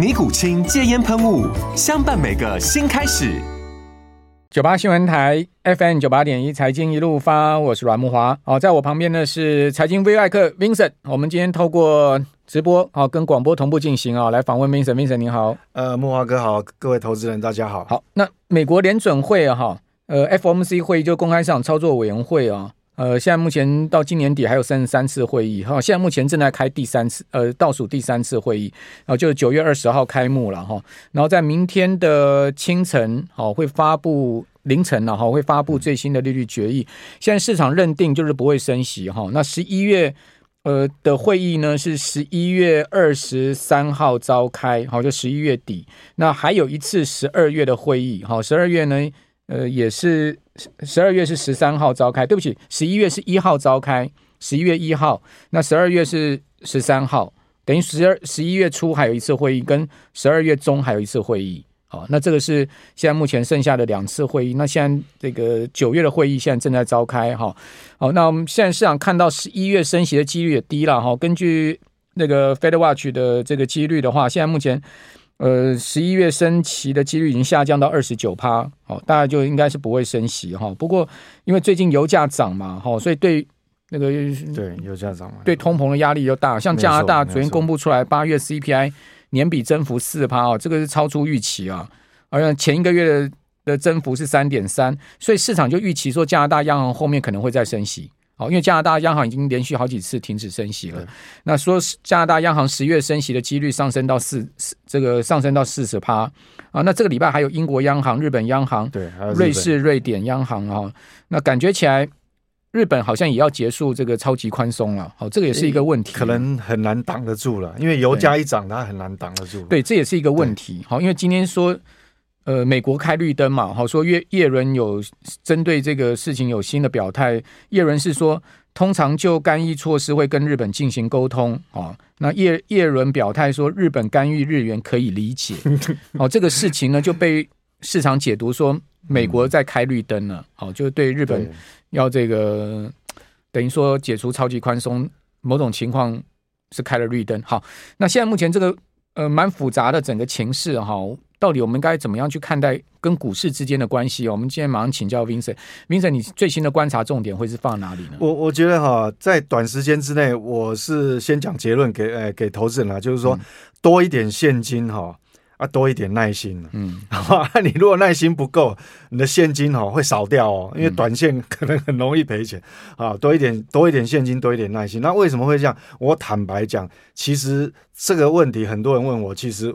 尼古清戒烟喷雾，相伴每个新开始。九八新闻台 FM 九八点一，财经一路发，我是阮木华。好，在我旁边的是财经 V 外客 Vincent。我们今天透过直播啊，跟广播同步进行啊，来访问 Vincent。Vincent 你好，呃，木华哥好，各位投资人大家好。好，那美国联准会哈，呃，FOMC 会议就公开市场操作委员会啊。呃，现在目前到今年底还有三十三次会议哈，现在目前正在开第三次，呃，倒数第三次会议，然后就是九月二十号开幕了哈，然后在明天的清晨，好会发布凌晨了哈，会发布最新的利率决议。现在市场认定就是不会升息哈，那十一月呃的会议呢是十一月二十三号召开，好就十一月底，那还有一次十二月的会议，好十二月呢。呃，也是十二月是十三号召开，对不起，十一月是一号召开，十一月一号，那十二月是十三号，等于十二十一月初还有一次会议，跟十二月中还有一次会议，好，那这个是现在目前剩下的两次会议，那现在这个九月的会议现在正在召开，哈，好，那我们现在市场看到十一月升息的几率也低了，哈，根据那个 Fed Watch 的这个几率的话，现在目前。呃，十一月升息的几率已经下降到二十九趴，哦，大概就应该是不会升息哈。不过，因为最近油价涨嘛，哈，所以对那个对油价涨嘛，对通膨的压力又大。像加拿大昨天公布出来八月 CPI 年比增幅四趴哦，这个是超出预期啊，而且前一个月的的增幅是三点三，所以市场就预期说加拿大央行后面可能会再升息。好，因为加拿大央行已经连续好几次停止升息了。那说加拿大央行十月升息的几率上升到四，这个上升到四十趴啊。那这个礼拜还有英国央行、日本央行、对，瑞士、瑞典央行啊。那感觉起来，日本好像也要结束这个超级宽松了。好，这个也是一个问题，可能很难挡得住了，因为油价一涨，它很难挡得住。对，这也是一个问题。好，因为今天说。呃，美国开绿灯嘛，好说，叶叶伦有针对这个事情有新的表态。叶伦是说，通常就干预措施会跟日本进行沟通啊。那叶叶伦表态说，日本干预日元可以理解。哦，这个事情呢就被市场解读说，美国在开绿灯了。哦，就对日本要这个等于说解除超级宽松，某种情况是开了绿灯。好，那现在目前这个呃蛮复杂的整个情势哈。到底我们该怎么样去看待跟股市之间的关系？我们今天马上请教 Vincent。Vincent，你最新的观察重点会是放哪里呢？我我觉得哈，在短时间之内，我是先讲结论给呃给投资人啦，就是说多一点现金哈啊，多一点耐心。嗯，好 吧，你如果耐心不够，你的现金哦会少掉哦，因为短线可能很容易赔钱啊。多一点多一点现金，多一点耐心。那为什么会这样？我坦白讲，其实这个问题很多人问我，其实。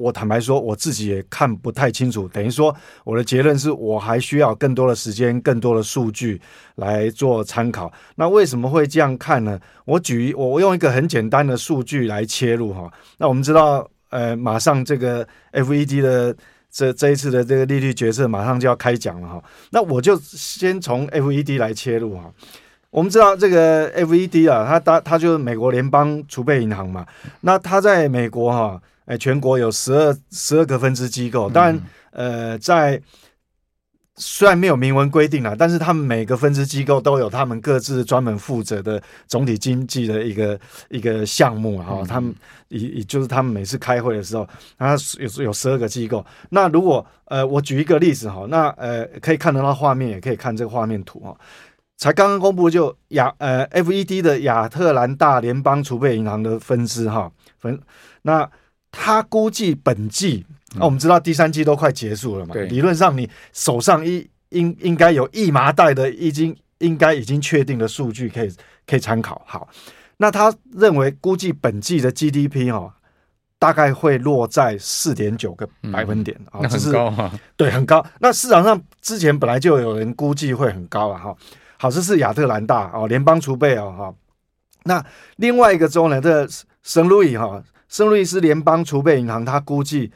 我坦白说，我自己也看不太清楚。等于说，我的结论是我还需要更多的时间、更多的数据来做参考。那为什么会这样看呢？我举我用一个很简单的数据来切入哈。那我们知道，呃，马上这个 FED 的这这一次的这个利率决策马上就要开讲了哈。那我就先从 FED 来切入哈。我们知道这个 FED 啊，它它它就是美国联邦储备银行嘛。那它在美国哈。哎，全国有十二十二个分支机构，当然，呃，在虽然没有明文规定啦，但是他们每个分支机构都有他们各自专门负责的总体经济的一个一个项目哈、哦。他们也也就是他们每次开会的时候，他有有十二个机构。那如果呃，我举一个例子哈，那呃，可以看得到画面，也可以看这个画面图哈。才刚刚公布就亚呃 FED 的亚特兰大联邦储备银行的分支哈分那。他估计本季，那、嗯啊、我们知道第三季都快结束了嘛？对理论上你手上一应应该有一麻袋的已经应该已经确定的数据可以可以参考。好，那他认为估计本季的 GDP 哈、哦。大概会落在四点九个百分点啊，那很高啊，对，很高。那市场上之前本来就有人估计会很高啊，哈。好，这是亚特兰大哦，联邦储备哦，哈。那另外一个州呢，这圣路易哈，圣路易斯联邦储备银行，它估计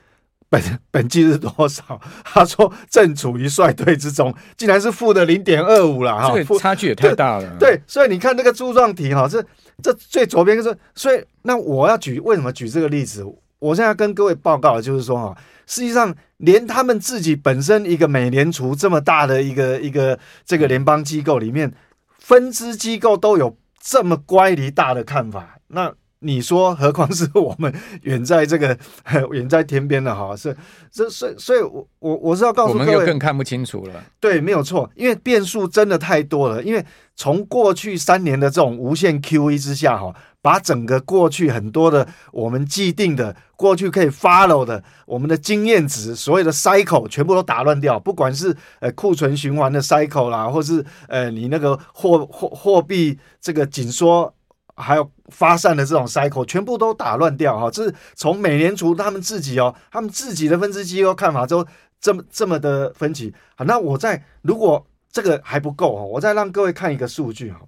本 本季是多少？他说正处于衰退之中，竟然是负的零点二五了哈，这个差距也太大了。对，所以你看那个柱状体哈，这。这最左边就是，所以那我要举为什么举这个例子？我现在跟各位报告的就是说哈，实际上连他们自己本身一个美联储这么大的一个一个这个联邦机构里面，分支机构都有这么乖离大的看法，那。你说，何况是我们远在这个 远在天边的哈，是这所以所以，我我我是要告诉各位，我们又更看不清楚了。对，没有错，因为变数真的太多了。因为从过去三年的这种无限 QE 之下哈，把整个过去很多的我们既定的过去可以 follow 的我们的经验值，所有的 cycle 全部都打乱掉。不管是呃库存循环的 cycle 啦，或是呃你那个货货货币这个紧缩。还有发散的这种 cycle 全部都打乱掉哈，这是从美联储他们自己哦，他们自己的分支机构看法都这么这么的分歧。好，那我再如果这个还不够哈，我再让各位看一个数据哈。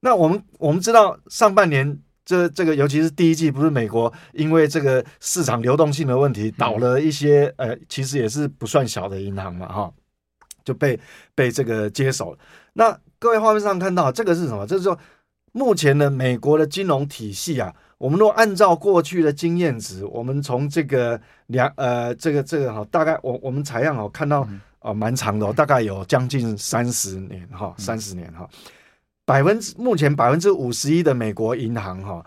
那我们我们知道上半年这这个尤其是第一季，不是美国因为这个市场流动性的问题倒了一些呃，其实也是不算小的银行嘛哈，就被被这个接手了。那各位画面上看到这个是什么？就是说。目前呢美国的金融体系啊，我们如果按照过去的经验值，我们从这个两呃这个这个哈，大概我我们采样哦看到哦蛮、呃、长的、哦，大概有将近三十年哈，三十年哈，百分之目前百分之五十一的美国银行哈，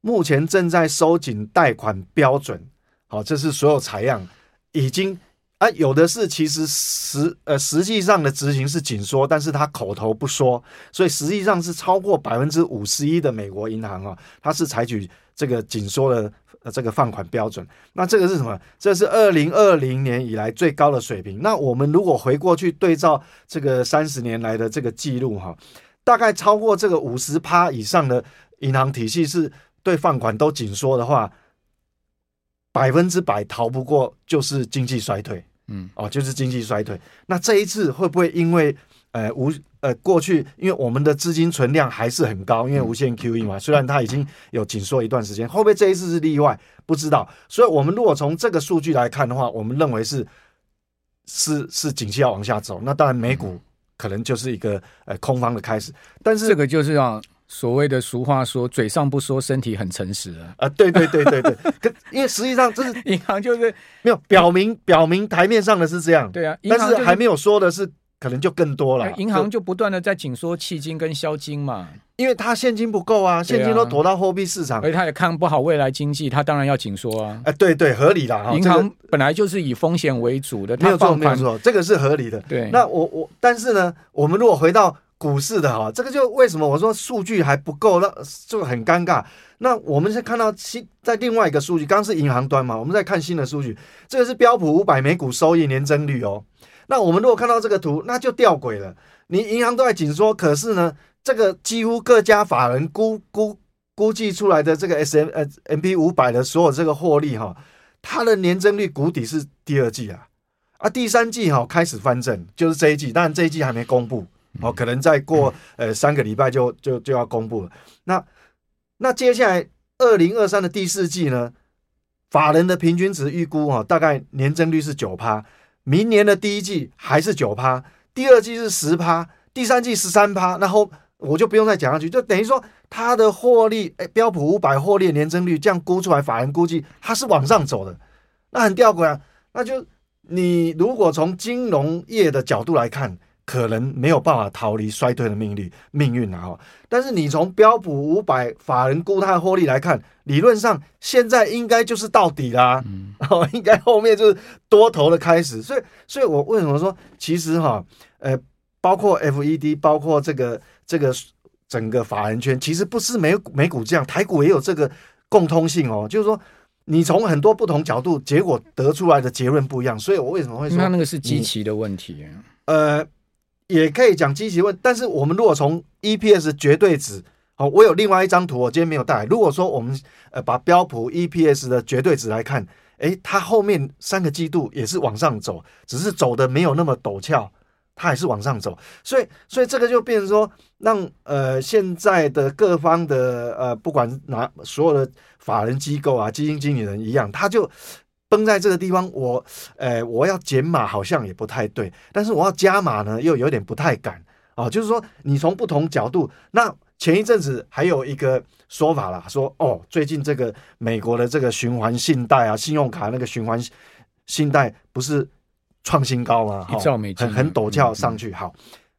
目前正在收紧贷款标准，好，这是所有采样已经。啊，有的是其实实呃实际上的执行是紧缩，但是他口头不说，所以实际上是超过百分之五十一的美国银行啊，它是采取这个紧缩的呃这个放款标准。那这个是什么？这是二零二零年以来最高的水平。那我们如果回过去对照这个三十年来的这个记录哈，大概超过这个五十趴以上的银行体系是对放款都紧缩的话。百分之百逃不过就是经济衰退，嗯，哦，就是经济衰退。那这一次会不会因为呃无呃过去，因为我们的资金存量还是很高，因为无限 QE 嘛，虽然它已经有紧缩一段时间，会不会这一次是例外？不知道。所以，我们如果从这个数据来看的话，我们认为是是是景气要往下走。那当然，美股可能就是一个呃空方的开始。但是这个就是让。所谓的俗话说，嘴上不说，身体很诚实啊！啊，对对对对对，因为实际上这是银行就是没有表明表明台面上的是这样，对啊，但是还没有说的是可能就更多了。银行就不断的在紧缩企金跟销金嘛，因为它现金不够啊，现金都躲到货币市场，而且他也看不好未来经济，他当然要紧缩啊。哎，对对，合理啦。银行本来就是以风险为主的，没有错没有错，这个是合理的。对，那我我但是呢，我们如果回到。股市的哈，这个就为什么我说数据还不够，那就很尴尬。那我们是看到新在另外一个数据，刚是银行端嘛，我们在看新的数据，这个是标普五百美股收益年增率哦。那我们如果看到这个图，那就吊诡了。你银行都在紧缩，可是呢，这个几乎各家法人估估估计出来的这个 S M 呃 M P 五百的所有这个获利哈，它的年增率谷底是第二季啊，啊第三季哈开始翻正，就是这一季，当然这一季还没公布。哦，可能再过呃三个礼拜就就就要公布了。那那接下来二零二三的第四季呢？法人的平均值预估哈，大概年增率是九趴。明年的第一季还是九趴，第二季是十趴，第三季十三趴。然后我就不用再讲下去，就等于说它的获利，哎，标普五百获利年增率这样估出来，法人估计它是往上走的，那很吊诡啊。那就你如果从金融业的角度来看。可能没有办法逃离衰退的命运命运啊！但是你从标普五百法人估它的获利来看，理论上现在应该就是到底啦，哦，应该后面就是多头的开始。所以，所以我为什么说，其实哈，呃，包括 FED，包括这个这个整个法人圈，其实不是美美股这样，台股也有这个共通性哦，就是说你从很多不同角度，结果得出来的结论不一样。所以我为什么会说，那那个是基期的问题。呃，也可以讲基期问，但是我们如果从 EPS 绝对值，好，我有另外一张图，我今天没有带。如果说我们呃把标普 EPS 的绝对值来看，诶，它后面三个季度也是往上走，只是走的没有那么陡峭。它还是往上走，所以所以这个就变成说，让呃现在的各方的呃不管哪所有的法人机构啊、基金经理人一样，他就崩在这个地方。我呃我要减码好像也不太对，但是我要加码呢又有点不太敢啊。就是说你从不同角度，那前一阵子还有一个说法啦，说哦最近这个美国的这个循环信贷啊、信用卡那个循环信贷不是。创新高嘛，一兆美金，很很陡峭上去，好，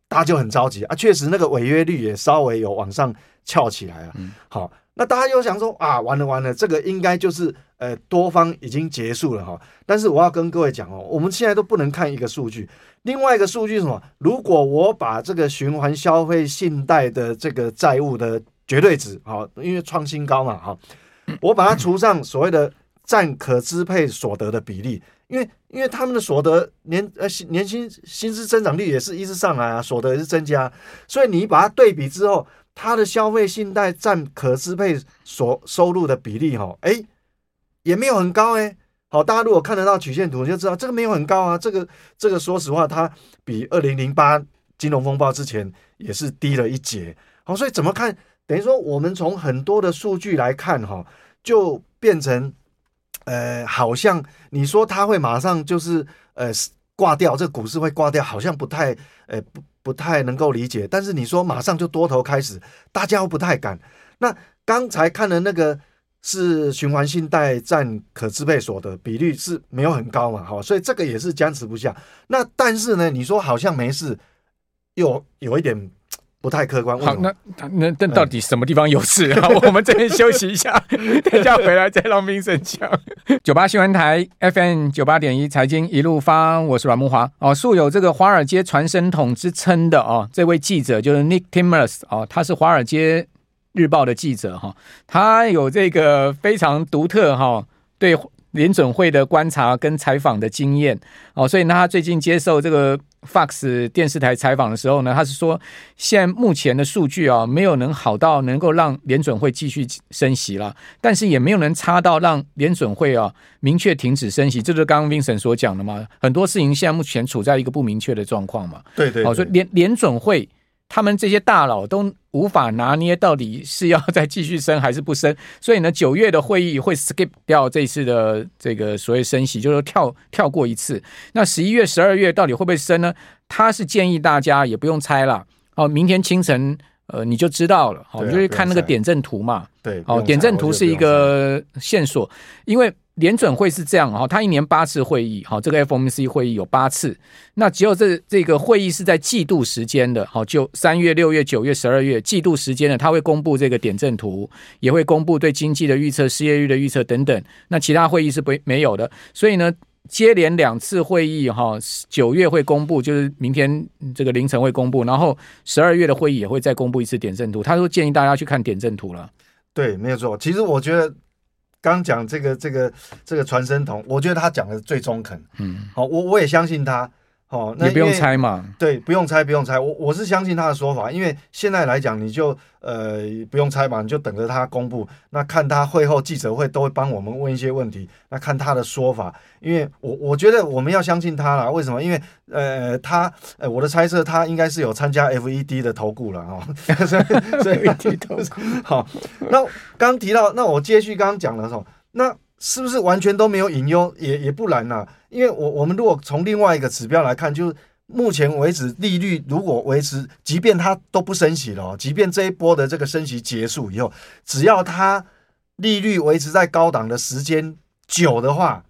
大家就很着急啊。确实，那个违约率也稍微有往上翘起来了。好，那大家又想说啊，完了完了，这个应该就是呃多方已经结束了哈。但是我要跟各位讲哦，我们现在都不能看一个数据，另外一个数据是什么？如果我把这个循环消费信贷的这个债务的绝对值，好，因为创新高嘛，哈，我把它除上所谓的占可支配所得的比例。因为因为他们的所得年呃年薪薪资增长率也是一直上来啊，所得也是增加，所以你把它对比之后，它的消费信贷占可支配所收入的比例哈，哎，也没有很高哎。好，大家如果看得到曲线图，就知道这个没有很高啊。这个这个说实话，它比二零零八金融风暴之前也是低了一截。好，所以怎么看？等于说我们从很多的数据来看哈，就变成。呃，好像你说它会马上就是呃挂掉，这个股市会挂掉，好像不太呃不不太能够理解。但是你说马上就多头开始，大家又不太敢。那刚才看的那个是循环信贷占可支配所得比率是没有很高嘛？好，所以这个也是僵持不下。那但是呢，你说好像没事，又有一点。不太客观。好，那那那到底什么地方有事？好，我们这边休息一下，等一下回来再让 Vincent 讲。九八新闻台 FM 九八点一财经一路发，我是阮慕华。哦，素有这个华尔街传声筒之称的哦，这位记者就是 Nick Timiraos 哦，他是华尔街日报的记者哈，他有这个非常独特哈对联准会的观察跟采访的经验哦，所以呢，他最近接受这个。Fox 电视台采访的时候呢，他是说，现在目前的数据啊，没有能好到能够让联准会继续升息了，但是也没有能差到让联准会啊明确停止升息。这就是刚刚 Vincent 所讲的嘛，很多事情现在目前处在一个不明确的状况嘛。对对，所以联联准会。他们这些大佬都无法拿捏到底是要再继续升还是不升，所以呢，九月的会议会 skip 掉这次的这个所谓升息，就是跳跳过一次。那十一月、十二月到底会不会升呢？他是建议大家也不用猜了，哦，明天清晨呃你就知道了，好，你就去看那个点阵图嘛，对，哦，点阵图是一个线索，因为。联准会是这样哈，它一年八次会议，好，这个 FOMC 会议有八次，那只有这这个会议是在季度时间的，好，就三月、六月、九月、十二月季度时间的，它会公布这个点阵图，也会公布对经济的预测、失业率的预测等等。那其他会议是不没有的，所以呢，接连两次会议哈，九月会公布，就是明天这个凌晨会公布，然后十二月的会议也会再公布一次点阵图。他说建议大家去看点阵图了。对，没有错。其实我觉得。刚讲这个这个这个传声筒，我觉得他讲的最中肯。嗯，好，我我也相信他。哦，那也不用猜嘛。对，不用猜，不用猜。我我是相信他的说法，因为现在来讲，你就呃不用猜嘛，你就等着他公布。那看他会后记者会都会帮我们问一些问题，那看他的说法。因为我我觉得我们要相信他啦。为什么？因为呃他呃我的猜测，他应该是有参加 FED 的投顾了哦。所以所以 好，那刚提到，那我接续刚刚讲的时候，那。是不是完全都没有隐忧？也也不然呐、啊，因为我我们如果从另外一个指标来看，就是目前为止利率如果维持，即便它都不升息了，即便这一波的这个升息结束以后，只要它利率维持在高档的时间久的话，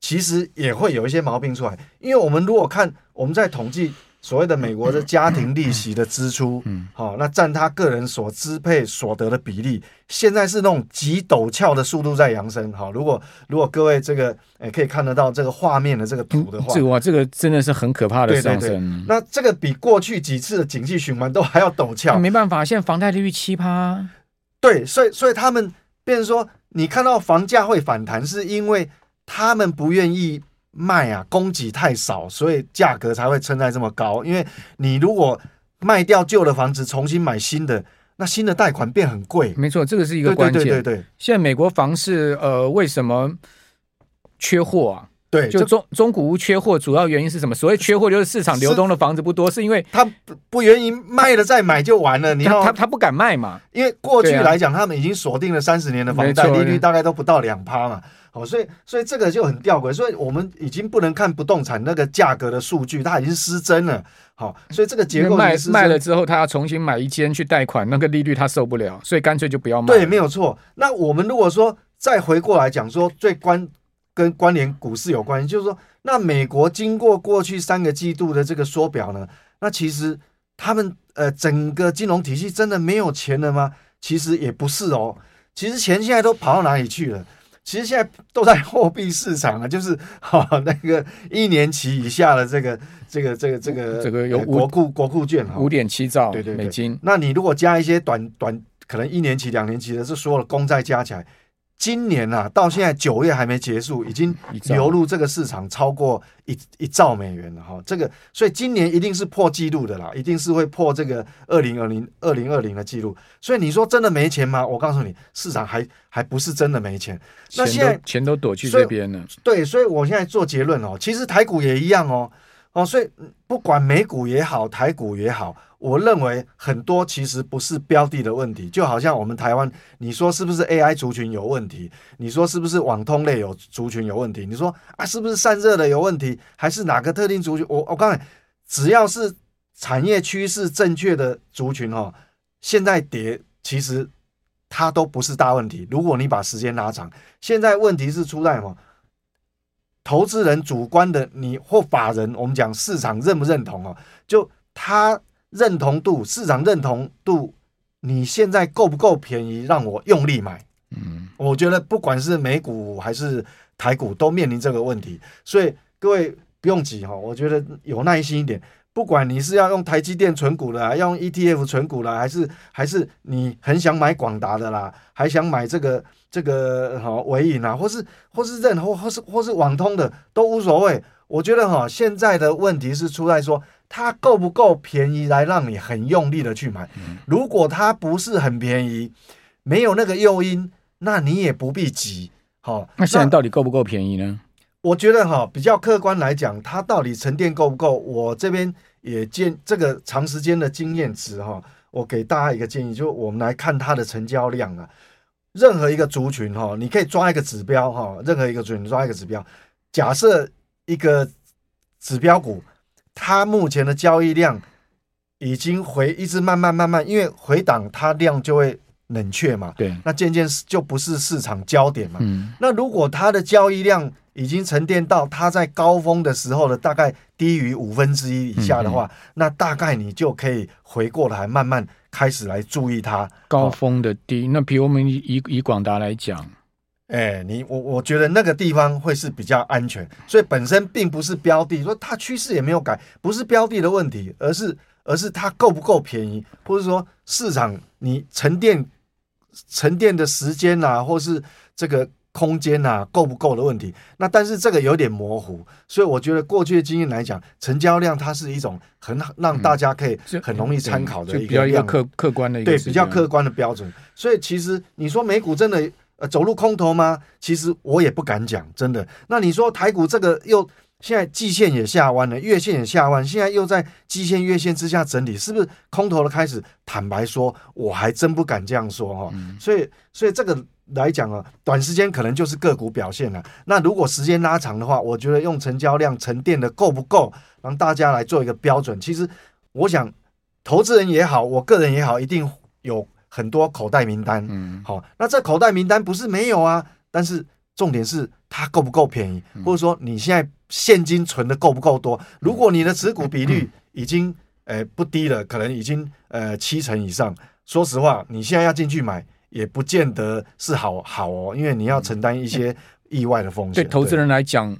其实也会有一些毛病出来。因为我们如果看我们在统计。所谓的美国的家庭利息的支出，嗯，好，那占他个人所支配所得的比例，现在是那种极陡峭的速度在扬升。好，如果如果各位这个诶可以看得到这个画面的这个图的话，这个哇，这个真的是很可怕的上升。对对对，那这个比过去几次的景气循环都还要陡峭。没办法，现在房贷利率七趴。对，所以所以他们变成说，你看到房价会反弹，是因为他们不愿意卖啊，供给太少，所以价格才会撑在这么高。因为你如果卖掉旧的房子，重新买新的，那新的贷款变很贵。没错，这个是一个关键。对对对对对。现在美国房市呃，为什么缺货啊？对，就中中古屋缺货，主要原因是什么？所谓缺货就是市场流通的房子不多，是，是因为他不不愿意卖了再买就完了。你他他，他不敢卖嘛？因为过去来讲，他们已经锁定了三十年的房贷利率，大概都不到两趴嘛。哦，所以所以这个就很吊诡，所以我们已经不能看不动产那个价格的数据，它已经失真了。好，所以这个结构卖卖了之后，他要重新买一间去贷款，那个利率他受不了，所以干脆就不要卖。对，没有错。那我们如果说再回过来讲说，最关跟关联股市有关系，就是说。那美国经过过去三个季度的这个缩表呢，那其实他们呃整个金融体系真的没有钱了吗？其实也不是哦，其实钱现在都跑到哪里去了？其实现在都在货币市场啊，就是哈、哦、那个一年期以下的这个这个这个这个这个有国库国库券哈，五点七兆对对美金。那你如果加一些短短可能一年期两年期的，这所有的公债加起来。今年啊，到现在九月还没结束，已经流入这个市场超过一一兆美元了哈。这个，所以今年一定是破纪录的啦，一定是会破这个二零二零二零二零的纪录。所以你说真的没钱吗？我告诉你，市场还还不是真的没钱。那现在钱都躲去这边了。对，所以我现在做结论哦，其实台股也一样哦。哦，所以不管美股也好，台股也好。我认为很多其实不是标的的问题，就好像我们台湾，你说是不是 AI 族群有问题？你说是不是网通类有族群有问题？你说啊，是不是散热的有问题？还是哪个特定族群？我我告诉你，只要是产业趋势正确的族群哦，现在跌其实它都不是大问题。如果你把时间拉长，现在问题是出在什么？投资人主观的，你或法人，我们讲市场认不认同哦？就他。认同度，市场认同度，你现在够不够便宜，让我用力买？嗯，我觉得不管是美股还是台股，都面临这个问题。所以各位不用急哈，我觉得有耐心一点。不管你是要用台积电存股的，要用 ETF 存股的，还是还是你很想买广达的啦，还想买这个这个哈伟影啊，或是或是任何或是或是网通的，都无所谓。我觉得哈，现在的问题是出在说。它够不够便宜来让你很用力的去买？如果它不是很便宜，没有那个诱因，那你也不必急。好，那现在到底够不够便宜呢？我觉得哈，比较客观来讲，它到底沉淀够不够？我这边也建这个长时间的经验值哈，我给大家一个建议，就我们来看它的成交量啊。任何一个族群哈，你可以抓一个指标哈，任何一个族群抓一个指标，假设一个指标股。它目前的交易量已经回，一直慢慢慢慢，因为回档它量就会冷却嘛。对，那渐渐就不是市场焦点嘛。嗯。那如果它的交易量已经沉淀到它在高峰的时候的大概低于五分之一以下的话，嗯嗯，那大概你就可以回过来慢慢开始来注意它高峰的低。那比如我们以以广达来讲。哎，你我我觉得那个地方会是比较安全，所以本身并不是标的，说它趋势也没有改，不是标的的问题，而是而是它够不够便宜，或者说市场你沉淀沉淀的时间啊，或是这个空间啊够不够的问题。那但是这个有点模糊，所以我觉得过去的经验来讲，成交量它是一种很让大家可以很容易参考的一个，比较一个客客观的一个对比较客观的标准。所以其实你说美股真的。呃，走入空头吗？其实我也不敢讲，真的。那你说台股这个又现在季线也下弯了，月线也下弯，现在又在季线、月线之下整理，是不是空头的开始？坦白说，我还真不敢这样说哈、哦嗯。所以，所以这个来讲啊，短时间可能就是个股表现了。那如果时间拉长的话，我觉得用成交量沉淀的够不够，让大家来做一个标准。其实，我想投资人也好，我个人也好，一定有。很多口袋名单，嗯，好，那这口袋名单不是没有啊，但是重点是它够不够便宜，或者说你现在现金存的够不够多？如果你的持股比率已经呃不低了，可能已经呃七成以上，说实话，你现在要进去买也不见得是好好哦，因为你要承担一些意外的风险。对投资人来讲，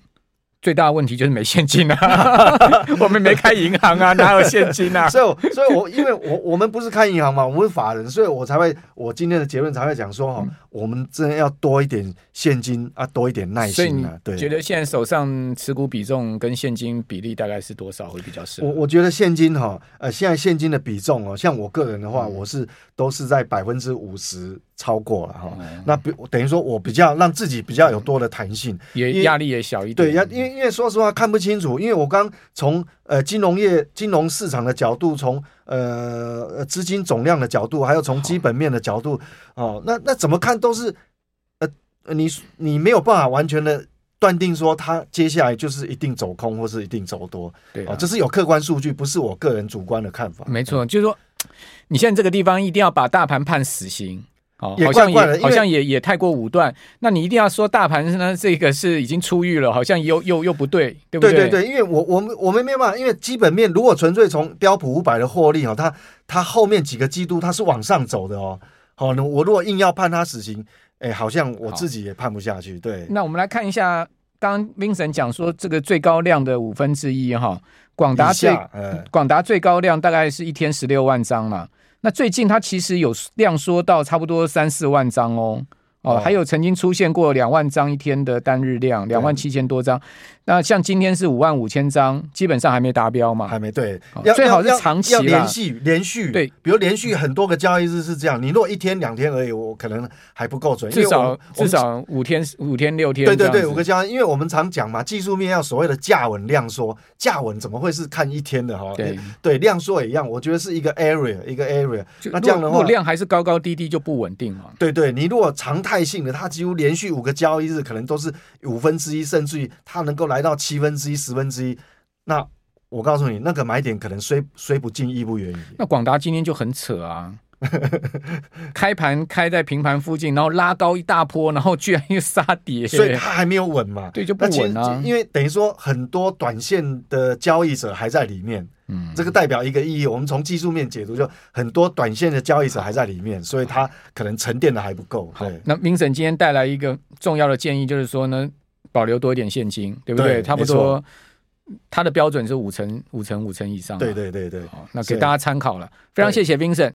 最大的问题就是没现金啊，我们没开银行啊，哪有现金啊？所以，所以我因为我我们不是开银行嘛，我们是法人，所以我才会我今天的结论才会讲说哈，嗯、我们真的要多一点现金啊，多一点耐心啊。对，觉得现在手上持股比重跟现金比例大概是多少会比较适合？我我觉得现金哈，呃，现在现金的比重哦，像我个人的话，嗯、我是都是在百分之五十超过了哈。嗯、那比等于说我比较让自己比较有多的弹性，也压力也小一点。对，压因为因为说实话看。不清楚，因为我刚从呃金融业、金融市场的角度，从呃资金总量的角度，还有从基本面的角度，哦，那那怎么看都是呃你你没有办法完全的断定说它接下来就是一定走空或是一定走多，对啊，哦，这是有客观数据，不是我个人主观的看法。没错，就是说你现在这个地方一定要把大盘判死刑。哦，也好像怪怪也好像也也太过武断。那你一定要说大盘呢？这个是已经出狱了，好像又又又不对，对不对？对对对，因为我我们我们没办法，因为基本面如果纯粹从标普五百的获利哈，它它后面几个季度它是往上走的哦。好，那我如果硬要判它死刑，哎，好像我自己也判不下去。对，那我们来看一下，刚 Vincent 讲说这个最高量的五分之一哈，广达最广达最高量大概是一天十六万张嘛。那最近它其实有量缩到差不多三四万张哦。哦，还有曾经出现过两万张一天的单日量，两万七千多张。那像今天是五万五千张，基本上还没达标嘛？还没对，最好是长期要连续连续对，比如连续很多个交易日是这样。你如果一天两天而已，我可能还不够准。至少至少五天五天六天。对对对，五个交易，因为我们常讲嘛，技术面要所谓的价稳量缩，价稳怎么会是看一天的哈？对对，量缩也一样，我觉得是一个 area 一个 area。那这样的话，量还是高高低低就不稳定嘛？对对，你如果常态性的，它几乎连续五个交易日可能都是五分之一，甚至于它能够来到七分之一。十分之一，那我告诉你，那个买点可能虽虽不尽，亦不远矣。那广达今天就很扯啊，开盘开在平盘附近，然后拉高一大波，然后居然又杀跌，所以它还没有稳嘛？对，就不稳啊。因为等于说很多短线的交易者还在里面，嗯，这个代表一个意义。我们从技术面解读，就很多短线的交易者还在里面，所以它可能沉淀的还不够。好，那 Vincent 今天带来一个重要的建议，就是说呢。保留多一点现金，对不对？对，差不多，他的标准是五成、五成、五成以上。对对对对，好，那给大家参考了。非常谢谢 Vincent。